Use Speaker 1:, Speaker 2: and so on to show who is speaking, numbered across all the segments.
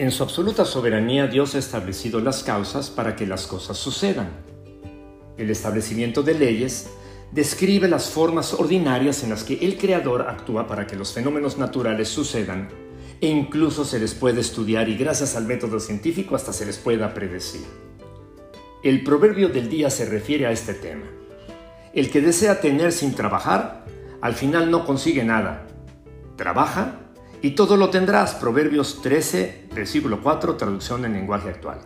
Speaker 1: En su absoluta soberanía Dios ha establecido las causas para que las cosas sucedan. El establecimiento de leyes describe las formas ordinarias en las que el Creador actúa para que los fenómenos naturales sucedan e incluso se les puede estudiar y gracias al método científico hasta se les pueda predecir. El proverbio del día se refiere a este tema. El que desea tener sin trabajar, al final no consigue nada. Trabaja y todo lo tendrás. Proverbios 13, versículo 4, traducción en lenguaje actual.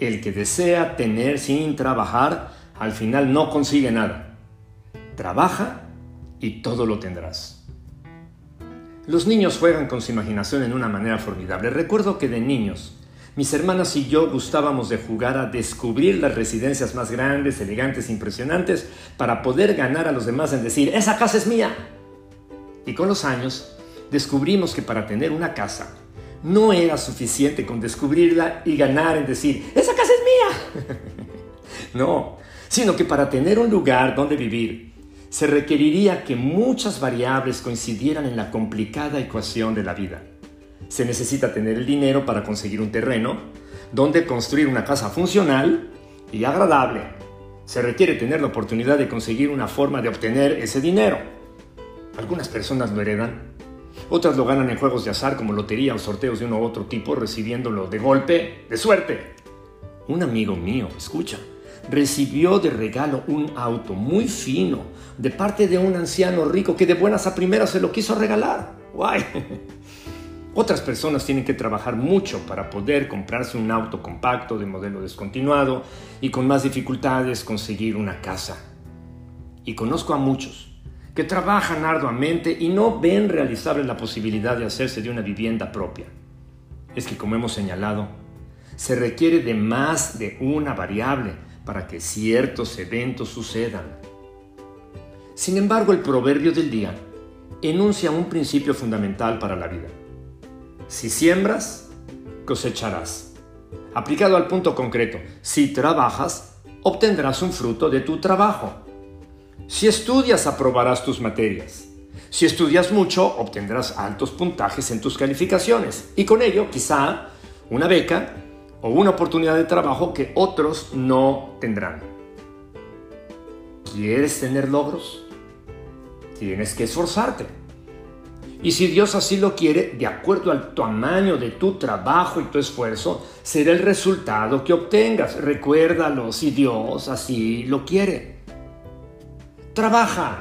Speaker 1: El que desea tener sin trabajar, al final no consigue nada. Trabaja y todo lo tendrás. Los niños juegan con su imaginación en una manera formidable. Recuerdo que de niños, mis hermanas y yo gustábamos de jugar a descubrir las residencias más grandes, elegantes, impresionantes, para poder ganar a los demás en decir, esa casa es mía. Y con los años, descubrimos que para tener una casa no era suficiente con descubrirla y ganar en decir, esa casa es mía. no, sino que para tener un lugar donde vivir, se requeriría que muchas variables coincidieran en la complicada ecuación de la vida. Se necesita tener el dinero para conseguir un terreno, donde construir una casa funcional y agradable. Se requiere tener la oportunidad de conseguir una forma de obtener ese dinero. Algunas personas lo heredan otras lo ganan en juegos de azar como lotería o sorteos de uno u otro tipo, recibiéndolo de golpe, de suerte. Un amigo mío, escucha, recibió de regalo un auto muy fino de parte de un anciano rico que de buenas a primeras se lo quiso regalar. ¡Guay! Otras personas tienen que trabajar mucho para poder comprarse un auto compacto de modelo descontinuado y con más dificultades conseguir una casa. Y conozco a muchos que trabajan arduamente y no ven realizable la posibilidad de hacerse de una vivienda propia. Es que, como hemos señalado, se requiere de más de una variable para que ciertos eventos sucedan. Sin embargo, el proverbio del día enuncia un principio fundamental para la vida. Si siembras, cosecharás. Aplicado al punto concreto, si trabajas, obtendrás un fruto de tu trabajo. Si estudias, aprobarás tus materias. Si estudias mucho, obtendrás altos puntajes en tus calificaciones y con ello quizá una beca o una oportunidad de trabajo que otros no tendrán. ¿Quieres tener logros? Tienes que esforzarte. Y si Dios así lo quiere, de acuerdo al tamaño de tu trabajo y tu esfuerzo, será el resultado que obtengas. Recuérdalo, si Dios así lo quiere. Trabaja,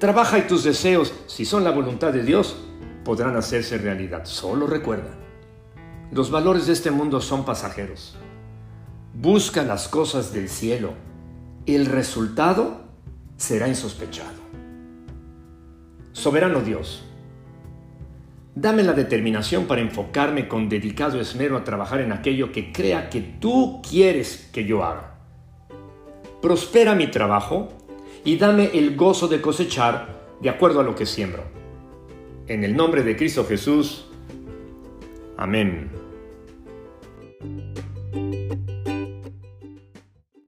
Speaker 1: trabaja y tus deseos, si son la voluntad de Dios, podrán hacerse realidad. Solo recuerda, los valores de este mundo son pasajeros. Busca las cosas del cielo. El resultado será insospechado. Soberano Dios, dame la determinación para enfocarme con dedicado esmero a trabajar en aquello que crea que tú quieres que yo haga. Prospera mi trabajo y dame el gozo de cosechar de acuerdo a lo que siembro. En el nombre de Cristo Jesús. Amén.